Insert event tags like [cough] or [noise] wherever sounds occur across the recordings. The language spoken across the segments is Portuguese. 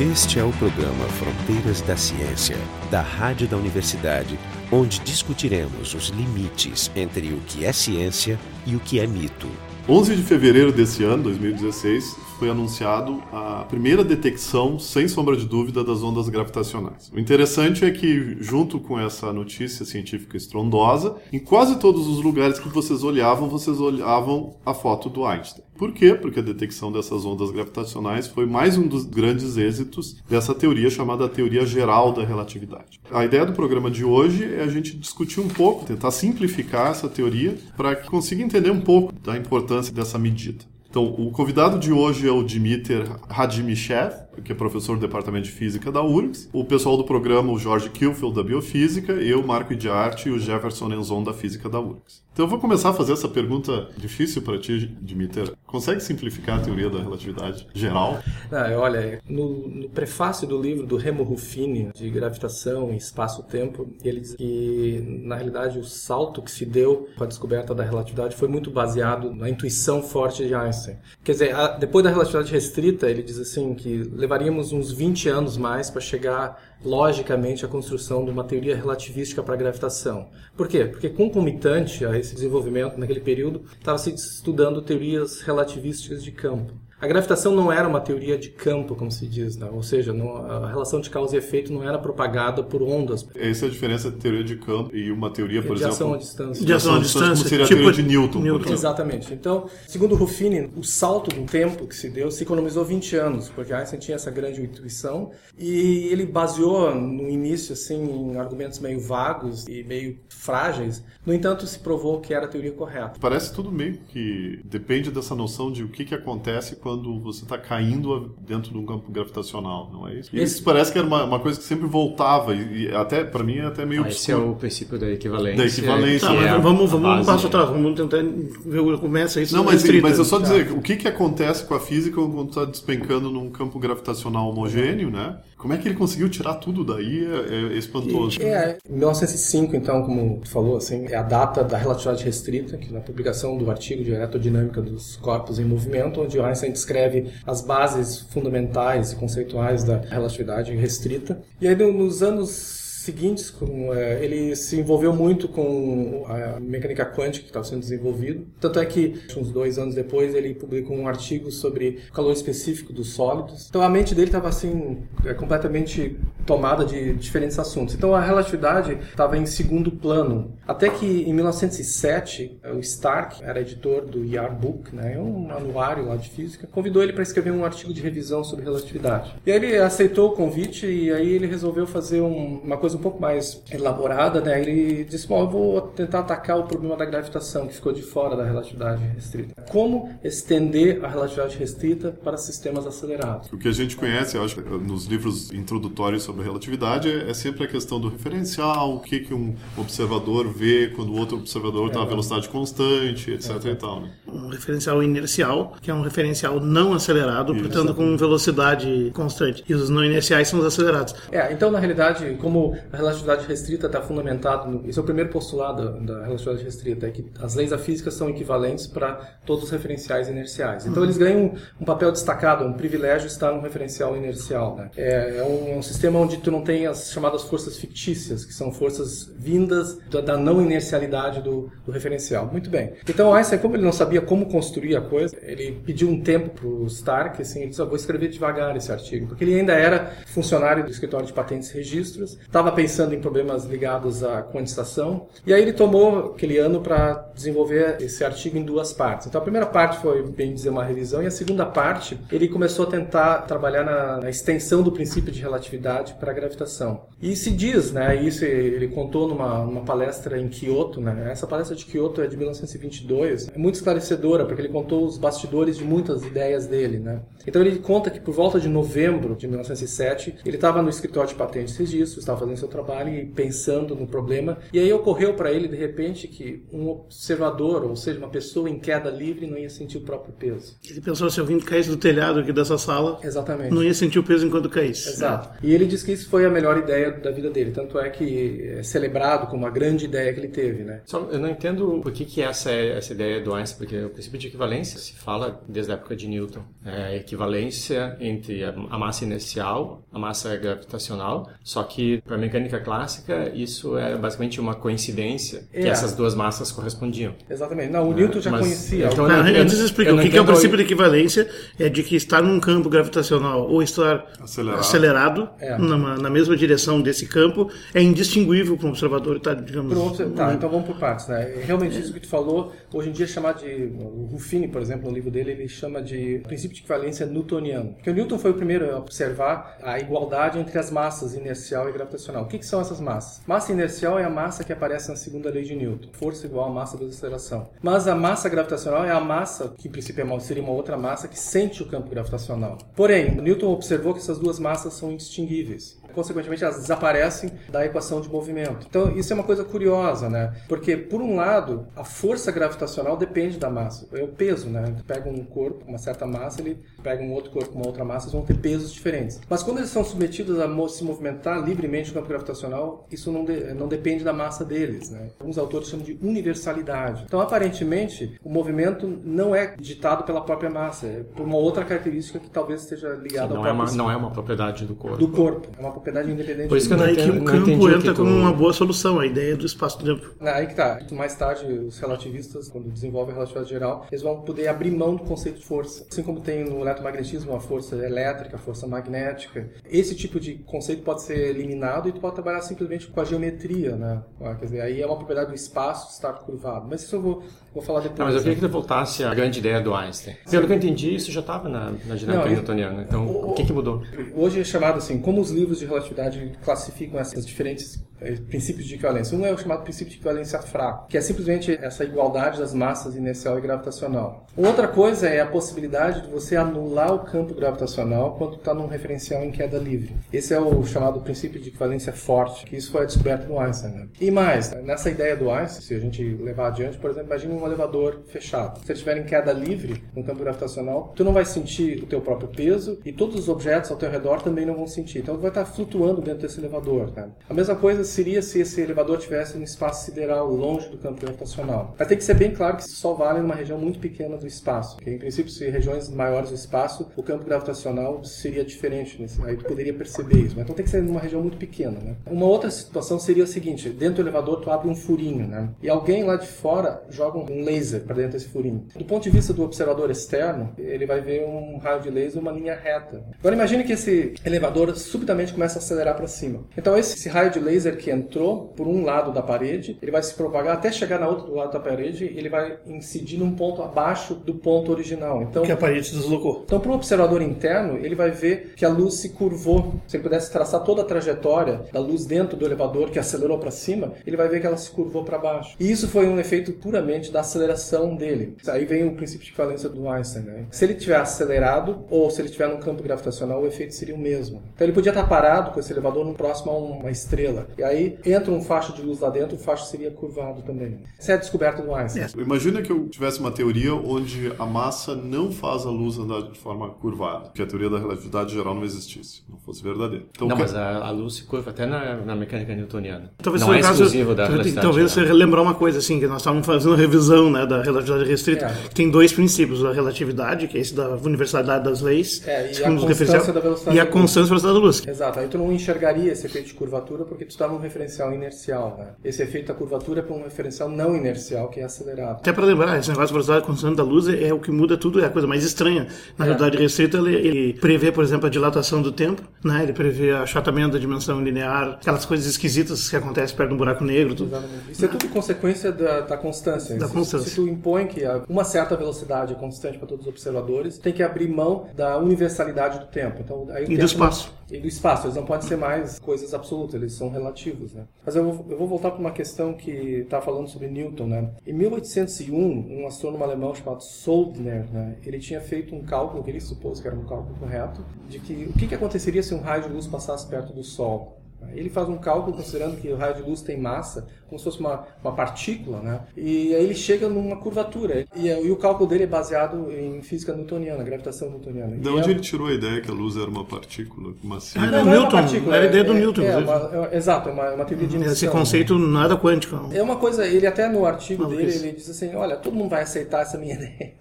Este é o programa Fronteiras da Ciência, da Rádio da Universidade, onde discutiremos os limites entre o que é ciência e o que é mito. 11 de fevereiro desse ano, 2016, foi anunciado a primeira detecção, sem sombra de dúvida, das ondas gravitacionais. O interessante é que, junto com essa notícia científica estrondosa, em quase todos os lugares que vocês olhavam, vocês olhavam a foto do Einstein. Por quê? Porque a detecção dessas ondas gravitacionais foi mais um dos grandes êxitos dessa teoria chamada teoria geral da relatividade. A ideia do programa de hoje é a gente discutir um pouco, tentar simplificar essa teoria para que consiga entender um pouco da importância dessa medida. Então, o convidado de hoje é o Dmitry Radimichev, que é professor do Departamento de Física da URGS. O pessoal do programa, o Jorge Kilfield, da Biofísica, eu, Marco Idiarte e o Jefferson Enzon, da Física da URGS. Então, eu vou começar a fazer essa pergunta difícil para ti, Dmitry. Consegue simplificar a teoria da relatividade geral? Ah, olha, no, no, prefácio do livro do Remo Ruffini, de Gravitação e Espaço-Tempo, ele diz que, na realidade, o salto que se deu com a descoberta da relatividade foi muito baseado na intuição forte de Einstein. Quer dizer, a, depois da relatividade restrita, ele diz assim que levaríamos uns 20 anos mais para chegar logicamente à construção de uma teoria relativística para a gravitação. Por quê? Porque concomitante a esse desenvolvimento naquele período, estava se estudando teorias relativísticas de campo. A gravitação não era uma teoria de campo, como se diz, né? ou seja, não, a relação de causa e efeito não era propagada por ondas. Essa é a diferença entre teoria de campo e uma teoria, por de exemplo... ação à distância. De ação à distância. Como seria tipo a teoria de Newton, Newton. Exatamente. Então, segundo Ruffini, o salto do tempo que se deu se economizou 20 anos, porque Einstein tinha essa grande intuição e ele baseou no início assim em argumentos meio vagos e meio frágeis. No entanto, se provou que era a teoria correta. Parece tudo meio que depende dessa noção de o que, que acontece quando você está caindo dentro de um campo gravitacional, não é isso? E Esse- isso parece que era uma, uma coisa que sempre voltava e, e até para mim é até meio Ah, esse é o princípio da equivalência. Da equivalência. Tá, que mas é vamos, vamos um passo atrás, vamos tentar ver como começa isso. Não, mas, restrita. mas eu só dizer, o que, que acontece com a física quando está despencando num campo gravitacional homogêneo, né? Como é que ele conseguiu tirar tudo daí é, é espantoso. É, em 1905, então, como tu falou, assim, é a data da relatividade restrita, que na publicação do artigo de eletrodinâmica dos corpos em movimento, onde Einstein descreve as bases fundamentais e conceituais da relatividade restrita. E aí, no- nos anos seguintes, com, eh, ele se envolveu muito com a mecânica quântica que estava sendo desenvolvido. Tanto é que, uns dois anos depois, ele publicou um artigo sobre o calor específico dos sólidos. Então, a mente dele estava assim, eh, completamente tomada de diferentes assuntos. Então, a relatividade estava em segundo plano. Até que, em 1907, eh, o Stark, era editor do Yearbook, né, é um anuário lá de física, convidou ele para escrever um artigo de revisão sobre relatividade. E aí ele aceitou o convite e aí ele resolveu fazer um- uma coisa um pouco mais elaborada, né? Ele disse, bom, eu vou tentar atacar o problema da gravitação, que ficou de fora da relatividade restrita. Como estender a relatividade restrita para sistemas acelerados? O que a gente conhece, eu acho, nos livros introdutórios sobre relatividade é, é sempre a questão do referencial, o que, que um observador vê quando o outro observador está a velocidade constante, etc. e tal, né? um referencial inercial, que é um referencial não acelerado, portanto com velocidade constante. E os não inerciais são os acelerados. É, então na realidade, como a relatividade restrita está fundamentada, no, esse é o primeiro postulado da, da relatividade restrita, é que as leis da física são equivalentes para todos os referenciais inerciais. Então eles ganham um, papel destacado, um privilégio estar num referencial inercial. Né? É, é um, um sistema onde tu não tem as chamadas forças fictícias, que são forças vindas da, da não inercialidade do, do referencial. Muito bem. Então Einstein, como ele não sabia como construir a coisa, ele pediu um tempo para o Stark, assim, ele disse, "Ah, vou escrever devagar esse artigo, porque ele ainda era funcionário do escritório de patentes e registros, estava pensando em problemas ligados à quantização, e aí ele tomou aquele ano para desenvolver esse artigo em duas partes. Então a primeira parte foi, bem dizer, uma revisão, e a segunda parte ele começou a tentar trabalhar na, na extensão do princípio de relatividade para a gravitação. E se diz, né, isso ele contou numa, numa palestra em Kyoto, né, essa palestra de Kyoto é de 1922, é muito esclarecedora, porque ele contou os bastidores de muitas ideias dele, né. Então ele conta que por volta de novembro de 1907, ele estava no escritório de patentes e registros, estava fazendo seu trabalho e pensando no problema. E aí ocorreu para ele, de repente, que um observador, ou seja, uma pessoa em queda livre, não ia sentir o próprio peso. Ele pensou, se alguém caísse do telhado aqui dessa sala, Exatamente. não ia sentir o peso enquanto caísse. Exato. E ele disse que isso foi a melhor ideia da vida dele. Tanto é que é celebrado como a grande ideia que ele teve, né? Só, eu não entendo por que, que essa é essa ideia do Einstein, porque o princípio de equivalência se fala desde a época de Newton. É a equivalência entre a massa inercial, a massa gravitacional, só que para a mecânica clássica isso era basicamente uma coincidência É. que essas duas massas correspondiam. Exatamente. Não, o Newton já mas- conhecia. então, Ah, eu não- antes explica o não que, que é o princípio de equivalência é de que estar num campo gravitacional ou estar Acelerado. acelerado É. numa- na mesma direção desse campo é indistinguível para um observador estar, digamos, Pronto, tá, então vamos por partes, né? Realmente isso que tu falou, hoje em dia é chamado de, o Ruffini, por exemplo, no livro dele, ele chama de princípio de equivalência newtoniano. Porque o Newton foi o primeiro a observar a igualdade entre as massas inercial e gravitacional. O que, que são essas massas? Massa inercial é a massa que aparece na segunda lei de Newton, força igual a massa vezes aceleração. Mas a massa gravitacional é a massa, que em princípio é seria uma outra massa, que sente o campo gravitacional. Porém, Newton observou que essas duas massas são indistinguíveis consequentemente elas desaparecem da equação de movimento. Então isso é uma coisa curiosa, né? Porque por um lado a força gravitacional depende da massa, é o peso, né? Tu pega um corpo, uma certa massa, ele pega um outro corpo com uma outra massa, eles vão ter pesos diferentes. Mas quando eles são submetidos a se movimentar livremente no campo gravitacional, isso não, de- não depende da massa deles, né? Alguns autores chamam de universalidade. Então aparentemente o movimento não é ditado pela própria massa, é por uma outra característica que talvez esteja ligada ao Não é, uma, não é uma propriedade do corpo. do corpo. É uma propriedade independente. Por isso que eu não que o campo o que entra tu- como uma boa solução, a ideia do espaço-tempo. Aí que tá. Mais tarde, os relativistas, quando desenvolvem a relatividade geral, eles vão poder abrir mão do conceito de força. Assim como tem no eletromagnetismo a força elétrica, a força magnética. Esse tipo de conceito pode ser eliminado e tu pode trabalhar simplesmente com a geometria, né? Ah, Quer dizer, aí é uma propriedade do espaço estar curvado. Mas isso eu vou, vou falar depois. Não, mas eu né? queria que tu voltasse à grande ideia do Einstein. Pelo que eu entendi, isso já estava na, na dinâmica newtoniana. Então, o, que, que mudou? Hoje é chamado assim, como os livros de relatividade classificam essas diferentes eh, princípios de equivalência. Um é o chamado princípio de equivalência fraco, que é simplesmente essa igualdade das massas inercial e gravitacional. Outra coisa é a possibilidade de você anular o campo gravitacional quando está num referencial em queda livre. Esse é o chamado princípio de equivalência forte, que isso foi descoberto no Einstein. né? E mais, nessa ideia do Einstein, se a gente levar adiante, por exemplo, imagine um elevador fechado. Se ele estiver em queda livre no campo gravitacional, tu não vai sentir o teu próprio peso e todos os objetos ao teu redor também não vão sentir. Então tu vai estar flutuando dentro desse elevador. Né? A mesma coisa seria se esse elevador tivesse um espaço sideral longe do campo gravitacional. Mas tem que ser bem claro que isso só vale numa região muito pequena do espaço. Que, em princípio, se regiões maiores do espaço, o campo gravitacional seria diferente. Nesse, aí tu poderia perceber isso. Mas então tem que ser numa região muito pequena. Né? Uma outra situação seria o seguinte: dentro do elevador tu abre um furinho, né? E alguém lá de fora joga um laser para dentro desse furinho. Do ponto de vista do observador externo, ele vai ver um raio de laser, uma linha reta. Agora imagine que esse elevador subitamente começa a acelerar para cima. Então esse, esse raio de laser que entrou por um lado da parede, ele vai se propagar até chegar na outra do lado da parede, ele vai incidir num ponto abaixo do ponto original. Então Que a parede deslocou. então, para um observador interno, ele vai ver que a luz se curvou. Se ele pudesse traçar toda a trajetória da luz dentro do elevador que acelerou para cima, ele vai ver que ela se curvou para baixo. E isso foi um efeito puramente da aceleração dele. Aí vem o princípio de equivalência do Einstein. Né? Se ele tiver acelerado ou se ele estiver num campo gravitacional, o efeito seria o mesmo. Então, ele podia estar parado com esse elevador no próximo a uma estrela. E aí entra um facho de luz lá dentro, o facho seria curvado também. Essa é a descoberta do Einstein. Imagina que eu tivesse uma teoria onde a massa não faz a luz andar de forma curvada, que a teoria da relatividade geral não existisse, não fosse verdadeira. Então, Não, que- mas a, a luz se curva até na, na mecânica newtoniana. Talvez não é um caso- exclusivo da talvez- velocidade Talvez geral. você lembrar uma coisa assim, que nós estávamos fazendo revisão né, da relatividade restrita. É. Tem dois princípios, a relatividade, que é esse da universalidade das leis, É, e a constância da velocidade e a da luz. constância da velocidade da luz. Exato, aí tu não enxergaria esse efeito de curvatura porque tu está num referencial inercial, né? Esse efeito da curvatura é para um referencial não inercial, que é acelerado. Até para lembrar, esse negócio de velocidade constante da luz é, é o que muda tudo, é a coisa mais estranha. Na realidade restrita, ele, ele prevê, por exemplo, a dilatação do tempo, né? ele prevê achatamento da dimensão linear, aquelas coisas esquisitas que acontecem perto de um buraco negro. Tudo. Exatamente. Isso é tudo consequência da, da constância. Da se, constância. se tu impõe que uma certa velocidade é constante para todos os observadores, tem que abrir mão da universalidade do tempo. Então, aí E do tempo espaço. não- e do espaço. Eles não podem ser mais coisas absolutas, eles são relativos. Né? Mas eu vou, eu vou voltar para uma questão que está falando sobre Newton. Né? Em 1801, um astrônomo alemão chamado Soldner, né? ele tinha feito um cálculo, que ele supôs que era um cálculo correto, de que o que, que aconteceria se um raio de luz passasse perto do Sol. Ele faz um cálculo considerando que o raio de luz tem massa, como se fosse uma, uma partícula, né? E aí ele chega numa curvatura. E, e o cálculo dele é baseado em física newtoniana, gravitação newtoniana. De E onde é- ele tirou a ideia que a luz era uma partícula massiva? Ah, Não, não é uma Newton, partícula, era a ideia do é- Newton, É, uma- é- exato, é uma, é uma teoria de Esse né? conceito nada quântico. É uma coisa, ele até no artigo Maluquice. dele, ele diz assim, olha, todo mundo vai aceitar essa minha [laughs] ideia.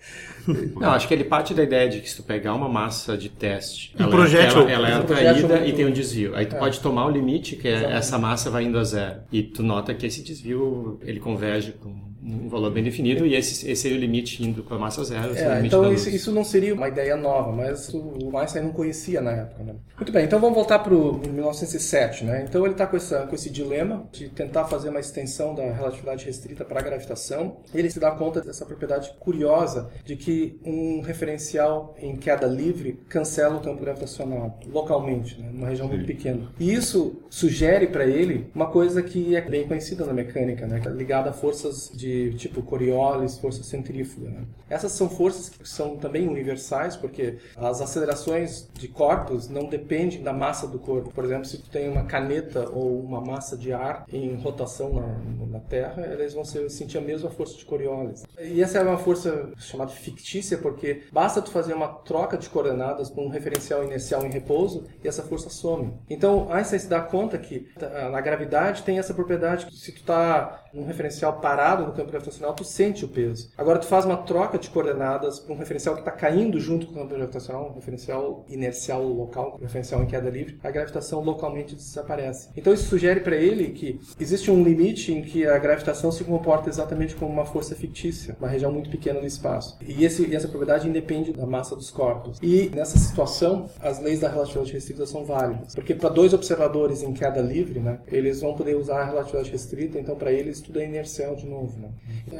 Não, acho que ele parte da ideia de que se tu pegar uma massa de teste, Um ela, projétil. ela, ela é projétil atraída e tem um desvio. Aí tu É. pode tomar o limite, que é essa massa vai indo a zero. E tu nota que esse desvio, ele converge para um valor bem definido e esse, esse seria o limite indo para a massa zero. é É, então isso, isso não seria uma ideia nova, mas o Einstein não conhecia na época. Né? Muito bem, então vamos voltar para o 1907. Né? Então ele está com, essa- com esse dilema de tentar fazer uma extensão da relatividade restrita para a gravitação. Ele se dá conta dessa propriedade curiosa de que um referencial em queda livre cancela o campo gravitacional localmente, né? numa região muito pequena. E isso sugere para ele uma coisa que é bem conhecida na mecânica, né? é ligada a forças de tipo Coriolis, força centrífuga. Né? Essas são forças que são também universais, porque as acelerações de corpos não dependem da massa do corpo. Por exemplo, se tu tem uma caneta ou uma massa de ar em rotação na, na Terra, elas vão ser- sentir a mesma força de Coriolis. E essa é uma força chamada fictícia, porque basta tu fazer uma troca de coordenadas com um referencial inercial em repouso e essa força some. Então, Einstein se dá conta que ah, na gravidade tem essa propriedade que se tu está num referencial parado no campo gravitacional, tu sente o peso. Agora tu faz uma troca de coordenadas para um referencial que está caindo junto com o campo gravitacional, um referencial inercial local, um referencial em queda livre, a gravitação localmente desaparece. Então isso sugere para ele que existe um limite em que a gravitação se comporta exatamente como uma força fictícia, uma região muito pequena do espaço. E, esse, e essa propriedade independe da massa dos corpos. E nessa situação, as leis da relatividade restrita são válidas. Porque para dois observadores em queda livre, né, eles vão poder usar a relatividade restrita, então para eles tudo é inercial de novo. Né?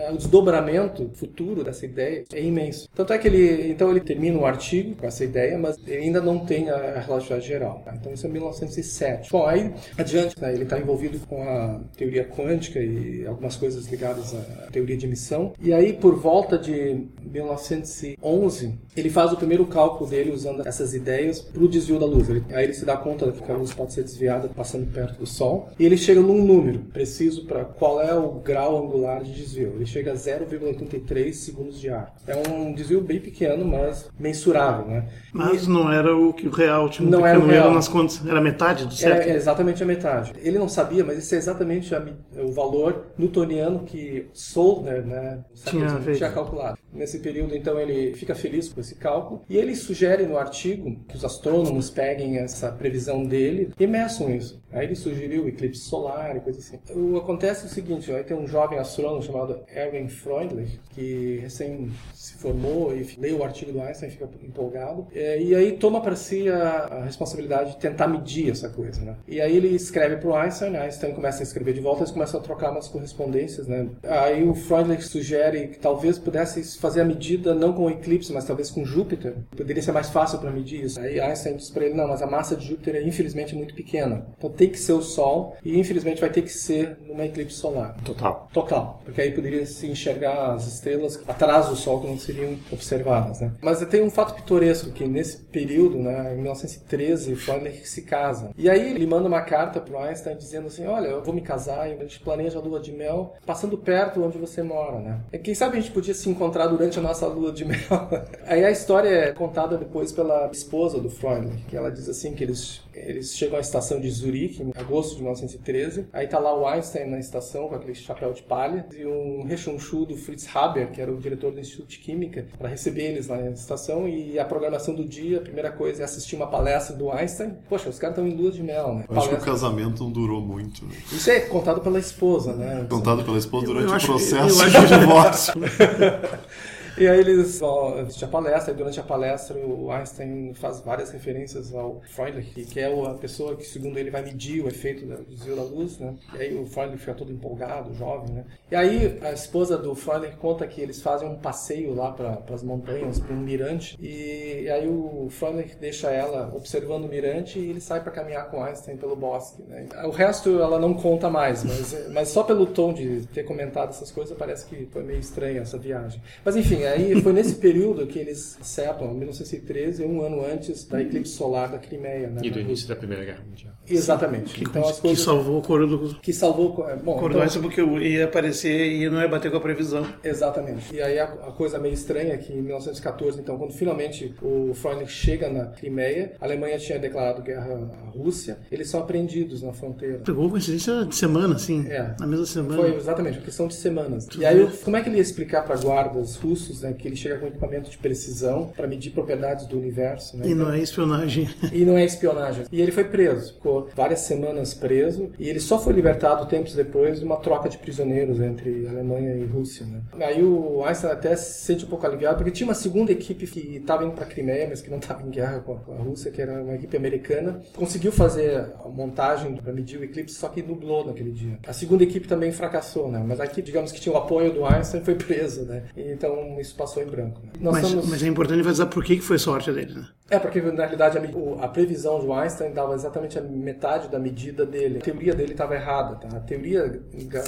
É, O desdobramento futuro dessa ideia é imenso. Tanto é que ele, então ele termina o artigo com essa ideia, mas ele ainda não tem a relatividade geral. tá? Então isso é 1907. Bom, aí adiante, né, ele está envolvido com a teoria quântica e algumas coisas ligadas à teoria de emissão. E aí, por volta de 1911, ele faz o primeiro cálculo dele usando essas ideias para o desvio da luz. Ele- aí ele se dá conta que a luz pode ser desviada passando perto do Sol. E ele chega num número preciso para qual é o grau angular de desvio. Ele chega a 0,83 segundos de ar. É um desvio bem pequeno, mas mensurável, né? Mas não era o que o real tinha Não era o real. nas contas. Era metade do É, certo? é exatamente a metade. Ele não sabia, mas esse é exatamente a o valor newtoniano que Solner né, Tinha tinha calculado. Nesse período, então, ele fica feliz com esse cálculo e ele sugere no artigo que os astrônomos peguem essa previsão dele e meçam isso. Aí ele sugeriu eclipse solar e coisa assim. O acontece é o seguinte, aí tem um jovem astrônomo chamado Erwin Freundlich que recém se formou e lê o artigo do Einstein fica empolgado É, e aí toma para si a, a responsabilidade de tentar medir essa coisa, né? E aí ele escreve para o Einstein, Einstein começa a escrever de volta, eles começam a trocar umas correspondências, né? Aí o Freundlich sugere que talvez pudesse fazer a medida não com o eclipse, mas talvez com Júpiter. Poderia ser mais fácil para medir isso. Aí Einstein diz para ele, não, mas a massa de Júpiter é infelizmente muito pequena. Então tem que ser o Sol e infelizmente vai ter que ser numa eclipse solar. Total. Total, porque aí poderia se enxergar as estrelas atrás do Sol que não seriam observadas, né? Mas tem um fato pitoresco que nesse período, né, em 1913, Freundlich se casa. E aí ele manda uma carta para Einstein dizendo assim, olha, eu vou me casar e a gente planeja a lua de mel passando perto onde você mora, né? E Quem sabe a gente podia se encontrar durante a nossa lua de mel. [laughs] aí a história é contada depois pela esposa do Freundlich, que ela diz assim que eles eles chegam à estação de Zurique em agosto de 1913. Aí tá lá o Einstein na estação com aquele chapéu de palha e um rechonchu do Fritz Haber, que era o diretor do Instituto de Química, para receber eles lá na estação. E a programação do dia, a primeira coisa é assistir uma palestra do Einstein. Poxa, os caras estão em lua de mel, né? Eu acho que o Palestra- casamento não durou muito. né? Isso é contado pela esposa, né? Contado pela esposa durante Eu o acho- processo de divórcio. [laughs] E aí eles assistir a palestra, e durante a palestra o Einstein faz várias referências ao Freundlich, que é a pessoa que, segundo ele, vai medir o efeito do desvio da luz, né? E aí o Freundlich fica todo empolgado, jovem, né? E aí a esposa do Freundlich conta que eles fazem um passeio lá para as montanhas, para um mirante, e aí o Freundlich deixa ela observando o mirante e ele sai para caminhar com Einstein pelo bosque, né? O resto ela não conta mais, mas, mas só pelo tom de ter comentado essas coisas parece que foi meio estranha essa viagem. Mas enfim, e aí foi nesse período que eles em 1913, um ano antes da eclipse solar da Crimeia. Né, e do início da Primeira Guerra Mundial. Exatamente. Que, então, as que coisas... salvou o coro do... Que salvou... é, Bom, Coro então- porque ia aparecer e não ia bater com a previsão. Exatamente. E aí a, a coisa meio estranha é que em 1914, então, quando finalmente o Freundlich chega na Crimeia, a Alemanha tinha declarado guerra à Rússia, eles são apreendidos na fronteira. Pegou coincidência de semana, assim. É. Na mesma semana. Foi exatamente, uma questão de semanas. E aí, como é que ele ia explicar para guardas russos né, que ele chega com equipamento de precisão para medir propriedades do universo? Né? E não é espionagem. E não é espionagem. E ele foi preso, ficou várias semanas preso, e ele só foi libertado tempos depois de uma troca de prisioneiros entre Alemanha e Rússia. Né? Aí o Einstein até se sente um pouco aliviado, porque tinha uma segunda equipe que estava indo para a Crimeia, mas que não estava em guerra com a, Rússia, que era uma equipe americana. Conseguiu fazer a montagem para medir o eclipse, só que nublou naquele dia. A segunda equipe também fracassou, né? mas a equipe, digamos que tinha o apoio do Einstein, foi presa. Né? Então isso passou em branco. Né? Nós Mas, estamos- mas é importante enfatizar por que que foi sorte dele, né? é, porque na realidade a, a previsão de Einstein dava exatamente a metade da medida dele. A teoria dele estava errada. Tá? A teoria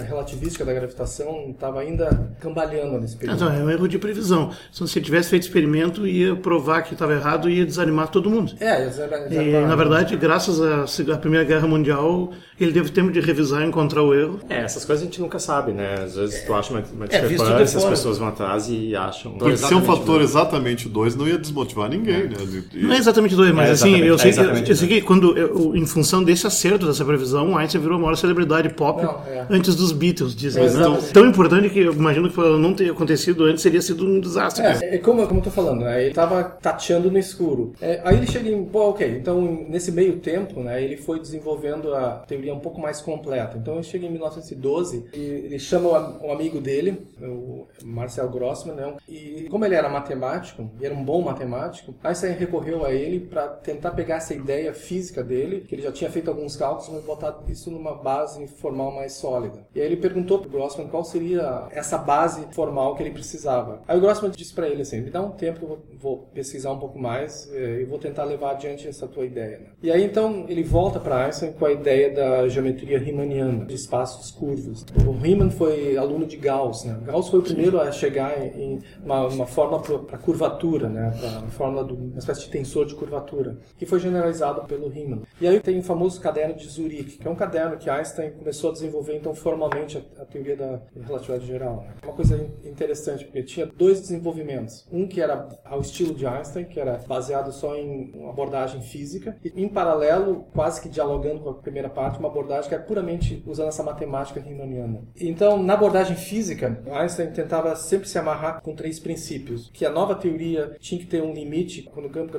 relativística da gravitação estava ainda cambaleando nesse período. Então, é um erro de previsão. Se você tivesse feito experimento, ia provar que estava errado e ia desanimar todo mundo. É, eram- E, na verdade, graças à Primeira Guerra Mundial, ele teve tempo de revisar e encontrar o erro. É, essas coisas a gente nunca sabe, né? Às vezes tu acha uma, uma É, discrepância, as fora. pessoas vão atrás e acham. Porque ser um exatamente fator igual. exatamente 2 não ia desmotivar ninguém, né? E- Não é exatamente dois, mas É assim, exatamente- eu sei, é que, eu sei que quando, eu- em função desse acerto, dessa previsão, o Einstein virou a maior celebridade pop Não, é. antes dos Beatles, dizem. É, né? exatamente. Tão importante que eu imagino que não ter acontecido antes seria sido um desastre. É, é como, como eu tô falando, né? ele estava tateando no escuro. É, aí ele chega em, pô, ok, então nesse meio tempo, né, ele foi desenvolvendo a teoria um pouco mais completa. Então ele chega em 1912 e ele chama um amigo dele, o Marcel Grossman, né, e como ele era matemático, e era um bom matemático, Einstein recorreu a ele para tentar pegar essa ideia física dele, que ele já tinha feito alguns cálculos, mas botar isso numa base formal mais sólida. E aí ele perguntou pro Grossman qual seria essa base formal que ele precisava. Aí o Grossman disse para ele assim: me dá um tempo, eu vou- vou pesquisar um pouco mais eh, e vou tentar levar adiante essa tua ideia. né? E aí então ele volta para Einstein com a ideia da geometria riemanniana, de espaços curvos. O Riemann foi aluno de Gauss, né? Gauss foi o primeiro a chegar em uma, uma forma para curvatura, né? Para uma fórmula de uma espécie de tensor de curvatura, que foi generalizado pelo Riemann. E aí tem o famoso caderno de Zurich, que é um caderno que Einstein começou a desenvolver então formalmente a, a teoria da relatividade geral. né? Uma coisa in- interessante, porque tinha dois desenvolvimentos. Um que era ao estilo de Einstein, que era baseado só em uma abordagem física, e em paralelo, quase que dialogando com a primeira parte, uma abordagem que era puramente usando essa matemática riemanniana. Então, na abordagem física, Einstein tentava sempre se amarrar com três princípios, que a nova teoria tinha que ter um limite, quando o campo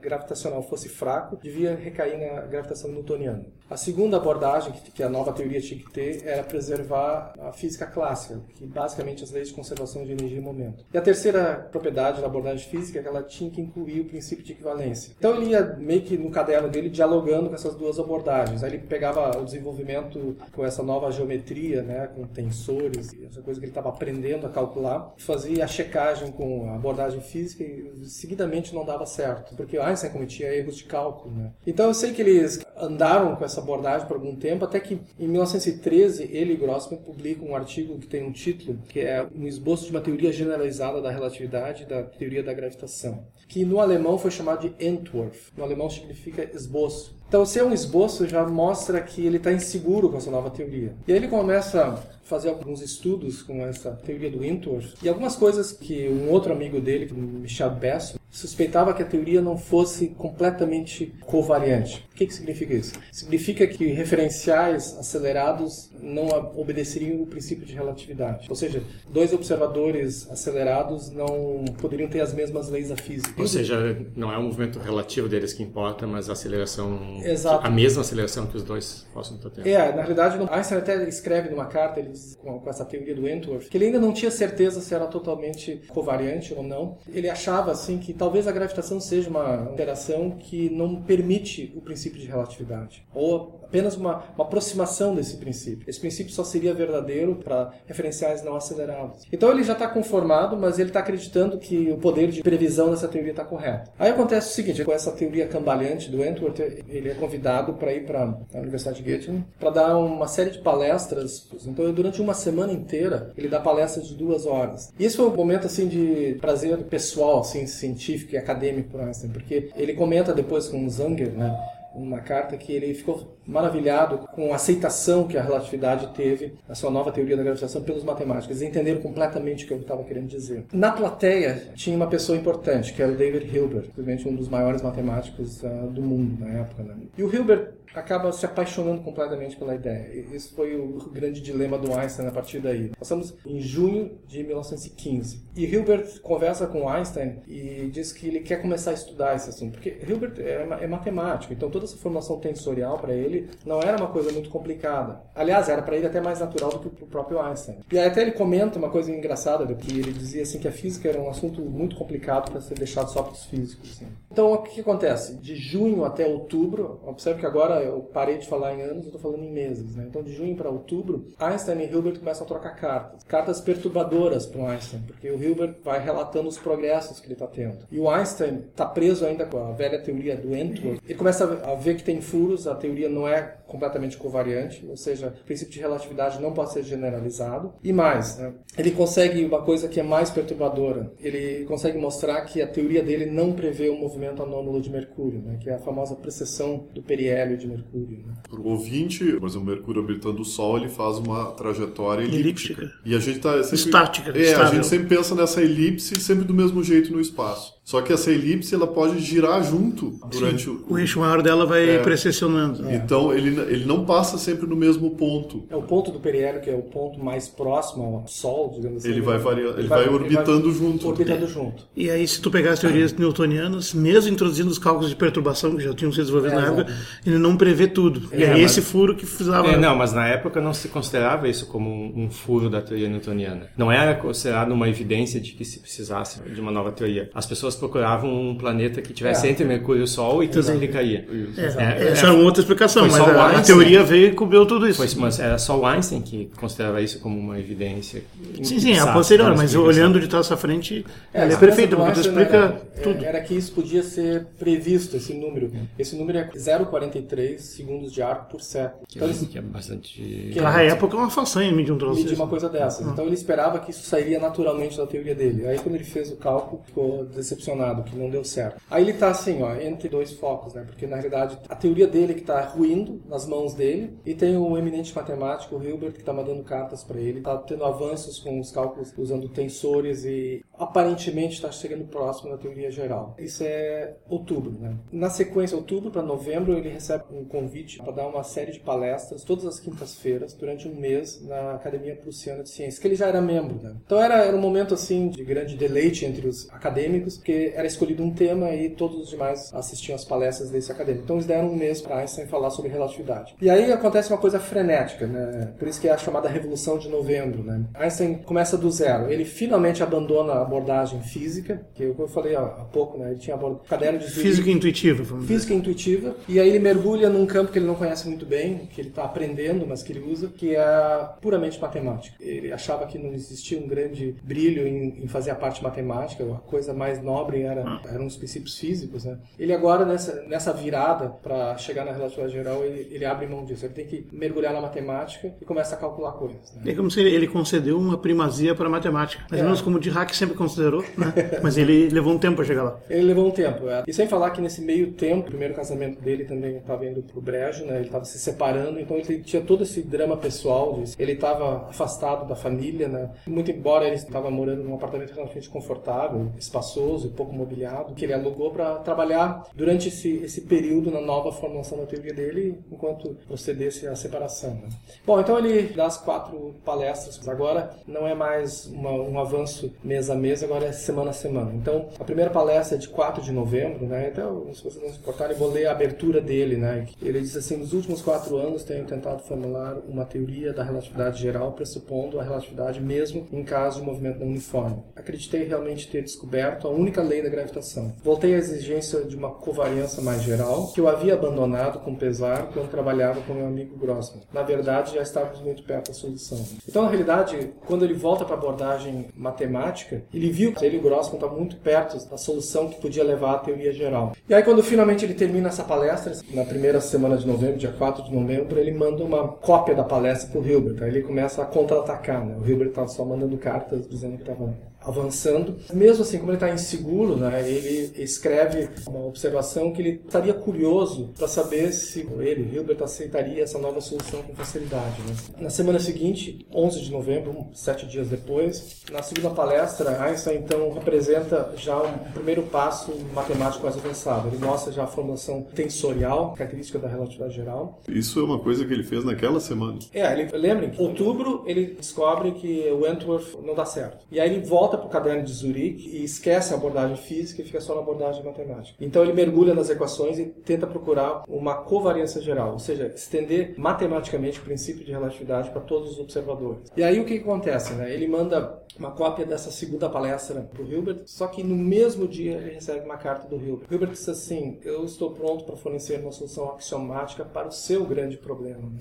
gravitacional, fosse fraco, devia recair na gravitação newtoniana. A segunda abordagem que, a nova teoria tinha que ter era preservar a física clássica, que basicamente as leis de conservação de energia e momento. E a terceira propriedade da abordagem física é que ela tinha que incluir o princípio de equivalência. Então ele ia meio que no caderno dele dialogando com essas duas abordagens. Aí ele pegava o desenvolvimento com essa nova geometria, né, com tensores, essa coisa que ele estava aprendendo a calcular, fazia a checagem com a abordagem física e seguidamente não dava certo, porque Einstein cometia erros de cálculo. Né? Então eu sei que eles andaram com essa abordagem por algum tempo, até que em 1913 ele e Grossman publicam um artigo que tem um título que é um esboço de uma teoria generalizada da relatividade da teoria da gravitação, que no alemão foi chamado de Entwurf. No alemão significa esboço. Então, se é um esboço, já mostra que ele está inseguro com essa nova teoria. E aí ele começa a fazer alguns estudos com essa teoria do Entworth e algumas coisas que um outro amigo dele, é Michel Besson, suspeitava que a teoria não fosse completamente covariante. O que, que significa isso? Significa que referenciais acelerados não obedeceriam o princípio de relatividade. Ou seja, dois observadores acelerados não poderiam ter as mesmas leis da física. Ou seja, não é o movimento relativo deles que importa, mas a aceleração, Exato. a mesma aceleração que os dois possam estar tendo. É, na realidade, Einstein até escreve numa carta, ele com, com essa teoria do Entworth, que ele ainda não tinha certeza se era totalmente covariante ou não. Ele achava, assim, que talvez a gravitação seja uma interação que não permite o princípio de relatividade, ou apenas uma, uma aproximação desse princípio. Esse princípio só seria verdadeiro para referenciais não acelerados. Então ele já está conformado, mas ele está acreditando que o poder de previsão dessa teoria está correto. Aí acontece o seguinte, com essa teoria cambalhante do Entworth, ele é convidado para ir para a Universidade de Göttingen para dar uma série de palestras. Então durante uma semana inteira ele dá palestras de duas horas. Esse foi um momento assim de prazer pessoal, assim, científico e acadêmico para Einstein, porque ele comenta depois com o Zanger, né? uma carta que ele ficou maravilhado com a aceitação que a relatividade teve, a sua nova teoria da gravitação, pelos matemáticos. Eles entenderam completamente o que eu estava querendo dizer. Na plateia tinha uma pessoa importante, que era o David Hilbert, simplesmente um dos maiores matemáticos uh, do mundo na época. Né? E o Hilbert acaba se apaixonando completamente pela ideia. Esse foi o grande dilema do Einstein a partir daí. Nós estamos em junho de 1915. E Hilbert conversa com Einstein e diz que ele quer começar a estudar esse assunto. Porque Hilbert é, é matemático, então toda essa formação tensorial para ele não era uma coisa muito complicada. Aliás, era para ele até mais natural do que o próprio Einstein. E aí até ele comenta uma coisa engraçada, que ele dizia assim que a física era um assunto muito complicado para ser deixado só para os físicos. Assim. Então o que acontece? De junho até outubro, observe que agora eu parei de falar em anos, eu estou falando em meses. Né? Então, de junho para outubro, Einstein e Hilbert começam a trocar cartas. Cartas perturbadoras para o Einstein, porque o Hilbert vai relatando os progressos que ele está tendo. E o Einstein está preso ainda com a velha teoria do Entworth. Ele começa a ver que tem furos, a teoria não é é completamente covariante, ou seja, o princípio de relatividade não pode ser generalizado. E mais, né? ele consegue uma coisa que é mais perturbadora. Ele consegue mostrar que a teoria dele não prevê o movimento anômalo de Mercúrio, né? que é a famosa precessão do periélio de Mercúrio. Né? Para o ouvinte, por exemplo, Mercúrio orbitando o Sol, ele faz uma trajetória elíptica. elíptica. E a gente tá sempre... Estática. É, estável. a gente sempre pensa nessa elipse sempre do mesmo jeito no espaço. Só que essa elipse ela pode girar junto durante Sim, o... o eixo maior dela vai é, precessionando. É. Então ele, ele não passa sempre no mesmo ponto. É o ponto do periélio que é o ponto mais próximo ao Sol, digamos assim. Ele vai variando, ele, ele vai, vai, orbitando ele vai junto. Orbitando junto. E aí se tu pegar as teorias newtonianas, mesmo introduzindo os cálculos de perturbação que já tinham sido desenvolvidos é, na época, ele não prevê tudo. e é, é esse furo que precisava. É, não, mas na época não se considerava isso como um, um furo da teoria newtoniana. Não era considerado uma evidência de que se precisasse de uma nova teoria. As pessoas procuravam um planeta que tivesse é. entre Mercúrio e o Sol e tudo ele caía. É, é, essa é uma outra explicação, mas a, a, teoria veio e cobriu tudo isso. Foi, mas era só o Einstein que considerava isso como uma evidência. Sim, sim, a posterior, mas olhando de trás à frente, é, ela é perfeita, porque explica era, tudo. Era que isso podia ser previsto, esse número. Esse número é 0,43 segundos de arco por século. Que, então, que é bastante... Que Na época é uma façanha medir um troço. Medir uma coisa dessas. Então ele esperava que isso sairia naturalmente da teoria dele. Aí quando ele fez o cálculo, ficou decepcionado, que não deu certo. Aí ele está assim, ó, entre dois focos, né? Porque na realidade a teoria dele que está ruindo nas mãos dele. E tem o eminente matemático Hilbert que está mandando cartas para ele, está tendo avanços com os cálculos usando tensores e aparentemente está chegando próximo da teoria geral. Isso é outubro, né? Na sequência outubro para novembro ele recebe um convite para dar uma série de palestras todas as quintas-feiras durante um mês na Academia Prussiana de Ciências, que ele já era membro, né? Então era, era um momento assim de grande deleite entre os acadêmicos, porque era escolhido um tema e todos os demais assistiam às palestras desse acadêmico. Então eles deram um mês para Einstein falar sobre relatividade. E aí acontece uma coisa frenética, né? Por isso que é a chamada Revolução de Novembro, né? Einstein começa do zero. Ele finalmente abandona abordagem física, que eu falei há pouco, né? Ele tinha abordado caderno de física intuitiva, vamos Física dizer. intuitiva. E aí ele mergulha num campo que ele não conhece muito bem, que ele está aprendendo, mas que ele usa, que é puramente matemática. Ele achava que não existia um grande brilho em, em fazer a parte matemática, a coisa mais nobre era, eram os princípios físicos, né? Ele agora, nessa, nessa virada para chegar na relatividade geral, ele, ele, abre mão disso. Ele tem que mergulhar na matemática e começa a calcular coisas. Né? É como se ele concedeu uma primazia para a matemática. Mais ou menos como Dirac sempre considerou, né? Mas ele levou um tempo para chegar lá. Ele levou um tempo, é. E sem falar que nesse meio tempo, o primeiro casamento dele também estava indo pro brejo, né? Ele estava se separando, então ele tinha todo esse drama pessoal. Ele estava afastado da família, né? Muito embora ele estava morando num apartamento relativamente confortável, espaçoso, pouco mobiliado, que ele alugou para trabalhar durante esse, esse período na nova formulação da teoria dele, enquanto procedesse a separação. Né? Bom, então ele dá as quatro palestras. Agora não é mais uma, um avanço mês a mês mês, agora é semana a semana. Então, a primeira palestra é de 4 de novembro, né? Então, se vocês não se importarem, vou ler a abertura dele, né? Ele diz assim: nos últimos quatro anos tenho tentado formular uma teoria da relatividade geral, pressupondo a relatividade mesmo em caso de movimento não uniforme. Acreditei realmente ter descoberto a única lei da gravitação. Voltei à exigência de uma covariância mais geral, que eu havia abandonado com pesar quando trabalhava com meu amigo Grossman. Na verdade, já estávamos muito perto da solução. Então, na realidade, quando ele volta para a abordagem matemática, ele viu que ele Grossman estavam muito perto da solução que podia levar à teoria geral. E aí, quando finalmente ele termina essa palestra, na primeira semana de novembro, dia 4 de novembro, ele manda uma cópia da palestra para o Hilbert. Aí ele começa a contra-atacar. Né? O Hilbert estava só mandando cartas dizendo que estava avançando. Mesmo assim, como ele está inseguro, né, ele escreve uma observação que ele estaria curioso para saber se ele, Hilbert, aceitaria essa nova solução com facilidade. Né? Na semana seguinte, 11 de novembro, sete dias depois, na segunda palestra, Einstein então apresenta já um primeiro passo matemático mais avançado. Ele mostra já a formulação tensorial, característica da relatividade geral. Isso é uma coisa que ele fez naquela semana. É, ele, lembrem, em outubro ele descobre que o Wentworth não dá certo. E aí ele volta volta para o caderno de Zurique e esquece a abordagem física e fica só na abordagem matemática. Então ele mergulha nas equações e tenta procurar uma covariância geral, ou seja, estender matematicamente o princípio de relatividade para todos os observadores. E aí o que acontece? Né? Ele manda uma cópia dessa segunda palestra para o Hilbert, só que no mesmo dia ele recebe uma carta do Hilbert. Hilbert diz assim: Eu estou pronto para fornecer uma solução axiomática para o seu grande problema. [laughs]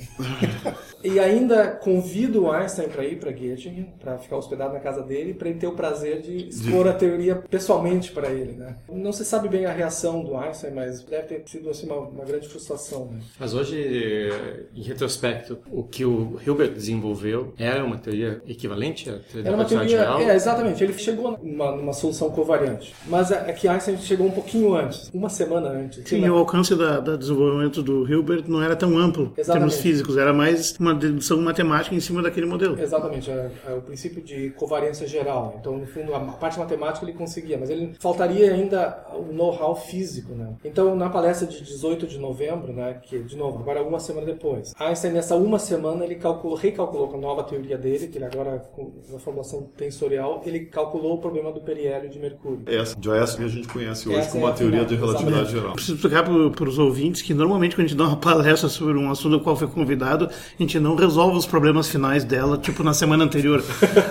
E ainda convido o Einstein para ir para Göttingen, para ficar hospedado na casa dele, para ele ter o prazer de expor de... a teoria pessoalmente para ele. Né? Não se sabe bem a reação do Einstein, mas deve ter sido assim, uma, uma grande frustração. Né? Mas hoje, em retrospecto, o que o Hilbert desenvolveu era uma teoria equivalente à teoria era uma teoria, geral? É, exatamente. Ele chegou numa, numa solução covariante. Mas é, é que Einstein chegou um pouquinho antes, uma semana antes. Sim, o alcance da, da desenvolvimento do Hilbert não era tão amplo exatamente. em termos físicos, era mais uma dedução matemática em cima daquele modelo. Exatamente, é, é o princípio de covariância geral. Então, no fundo, a parte matemática ele conseguia, mas ele faltaria ainda o know-how físico, né? Então, na palestra de 18 de novembro, né, que de novo, agora uma semana depois, Einstein nessa uma semana ele calculou, recalculou com a nova teoria dele, que ele agora com a formulação tensorial, ele calculou o problema do periélio de Mercúrio. Essa, já essa que a gente conhece hoje essa como é a teoria de relatividade exatamente. geral. Preciso explicar para os ouvintes que normalmente quando a gente dá uma palestra sobre um assunto ao qual foi convidado, a gente não resolve os problemas finais dela, tipo na semana anterior.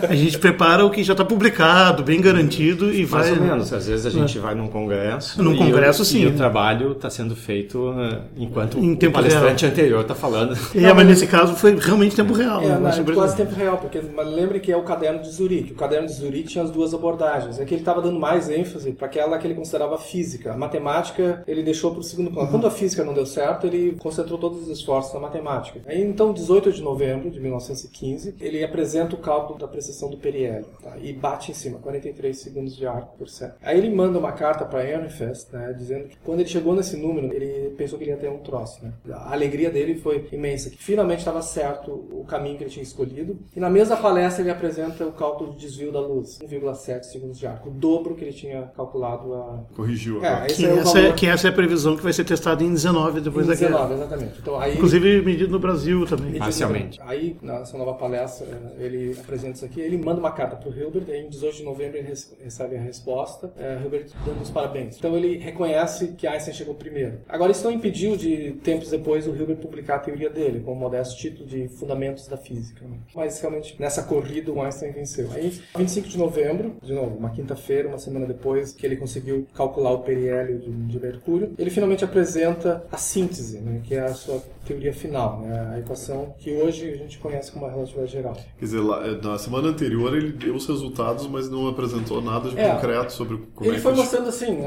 a gente prepara o que já está publicado, bem garantido e vai. Mais ou menos. Às vezes a gente é. vai num congresso. Num congresso, o, sim. E o trabalho está sendo feito uh, enquanto em o palestrante real. anterior está falando. [laughs] É, mas nesse caso foi realmente tempo real. É, né? não, quase tempo real, porque lembre que é o caderno de Zurique. O caderno de Zurique tinha as duas abordagens. É que ele estava dando mais ênfase para aquela que ele considerava física. A matemática ele deixou para o segundo plano. Uhum. Quando a física não deu certo, ele concentrou todos os esforços na matemática. Aí, então, 18 de novembro de 1915, ele apresenta o cálculo da precessão do periélio tá? e bate em cima, 43 segundos de arco por segundo. Aí ele manda uma carta para Ehrenfest, né, dizendo que quando ele chegou nesse número, ele pensou que ele ia ter um troço. Né? A alegria dele foi imensa, que finalmente estava certo o caminho que ele tinha escolhido. E na mesma palestra ele apresenta o cálculo de desvio da luz, 1,7 segundos de arco, o dobro que ele tinha calculado a... Corrigiu. É, que, é essa é, que essa é a previsão que vai ser testada em 19 depois em 19, da guerra. exatamente. Então, aí, Inclusive medido no Brasil também. Parcialmente. Aí, nessa nova palestra, ele apresenta isso aqui, ele manda uma carta para o Hilbert, e em 18 de novembro ele recebe a resposta, é, Hilbert dando os parabéns. Então ele reconhece que Einstein chegou primeiro. Agora, isso não impediu de, tempos depois, o Hilbert publicar a teoria dele, com o modesto título de Fundamentos da Física. Né? Mas, realmente, nessa corrida, o Einstein venceu. Aí, 25 de novembro, de novo, uma quinta-feira, uma semana depois que ele conseguiu calcular o periélio de, de Mercúrio, ele finalmente apresenta a síntese, né, que é a sua teoria final, né, a equação que hoje a gente conhece como a relatividade geral. Quer dizer, lá, é, na semana anterior ele deu os resultados, mas não apresentou nada de é, concreto sobre como ele é foi mostrando assim,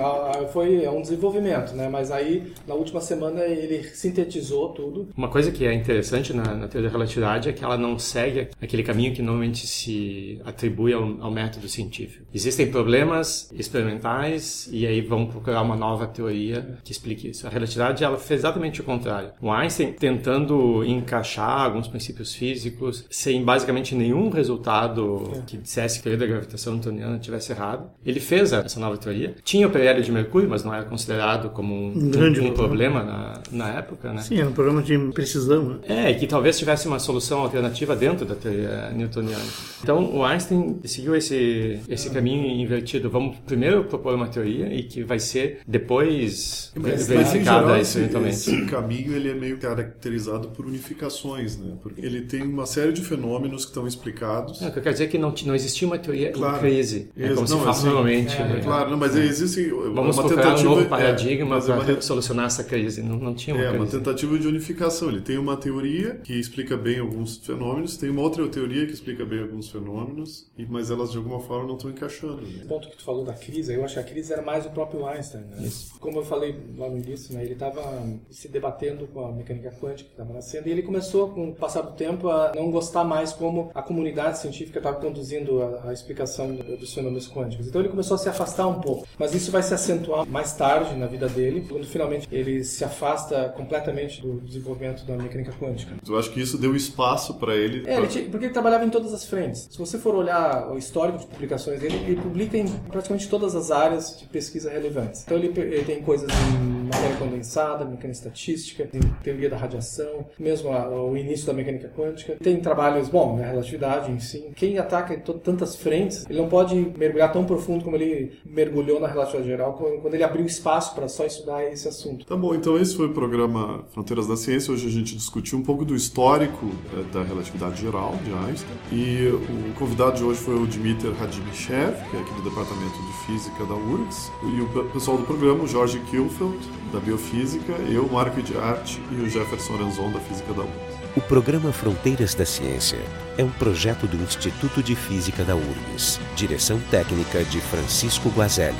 foi um desenvolvimento, né? Mas aí na última semana ele sintetizou tudo. Uma coisa que é interessante na, na teoria da relatividade é que ela não segue aquele caminho que normalmente se atribui ao, ao método científico. Existem problemas experimentais e aí vão procurar uma nova teoria que explique isso. A relatividade ela fez exatamente o contrário. O Einstein tentando encaixar alguns princípios físicos sem basicamente nenhum resultado que dissesse que a teoria da gravitação newtoniana estivesse errado. Ele fez essa nova teoria. Tinha o periélio de Mercúrio, mas não era considerado como um, um, grande um problema na, na época, né? Sim, era um problema de precisão. Né? É, e que talvez tivesse uma solução alternativa dentro da teoria newtoniana. Então, o Einstein seguiu esse, esse caminho invertido. Vamos primeiro propor uma teoria e que vai ser depois mas, verificada mas, isso eventualmente. Esse caminho ele é meio caracterizado por unificações, né? Porque ele tem uma série de fenômenos que estão explicados. É, o que quer dizer que não, não existia uma teoria claro. em crise. É como não, se fala assim, normalmente. É, né? Claro, não, mas é. existe Vamos uma tentativa, um novo paradigma é, para uma... solucionar essa crise. Não, não tinha uma É, crise. uma tentativa de unificação. Ele tem uma teoria que explica bem alguns fenômenos, tem uma outra teoria que explica bem alguns fenômenos, mas elas de alguma forma não estão encaixando. Né? O ponto que tu falou da crise, eu acho que a crise era mais o próprio Einstein. Né? Como eu falei lá no início, né? ele estava se debatendo com a mecânica quântica que estava nascendo e ele começou, com o passar do tempo, a não gostar mais como a comunidade científica estava conduzindo a, a explicação dos fenômenos quânticos. Então ele começou a se afastar um pouco. Mas isso vai se acentuar mais tarde na vida dele, quando finalmente ele se afasta completamente do desenvolvimento da mecânica quântica. Eu acho que isso deu espaço para ele. É, pra... ele porque ele trabalhava em todas as frentes. Se você for olhar o histórico de publicações dele, ele publica em praticamente todas as áreas de pesquisa relevantes. Então ele, ele tem coisas em matéria condensada, mecânica estatística, teoria da radiação, mesmo a, o início da mecânica quântica. Tem trabalhos, bom, na relatividade em si. Quem ataca tantas frentes, ele não pode mergulhar tão profundo como ele mergulhou na relatividade geral, quando ele abriu espaço para só estudar esse assunto. Tá bom, então esse foi o programa Fronteiras da Ciência. Hoje a gente discutiu um pouco do histórico é, da relatividade geral de Einstein. E o convidado de hoje foi o Dmitry Radimichev, que é aqui do Departamento de Física da URGS. E o pessoal do programa, o Jorge Kilfeld, da Biofísica, eu, Marco de Arte e o Jefferson Ranzon, da Física da URGS. O programa Fronteiras da Ciência é um projeto do Instituto de Física da URGS. Direção técnica de Francisco Guazelli.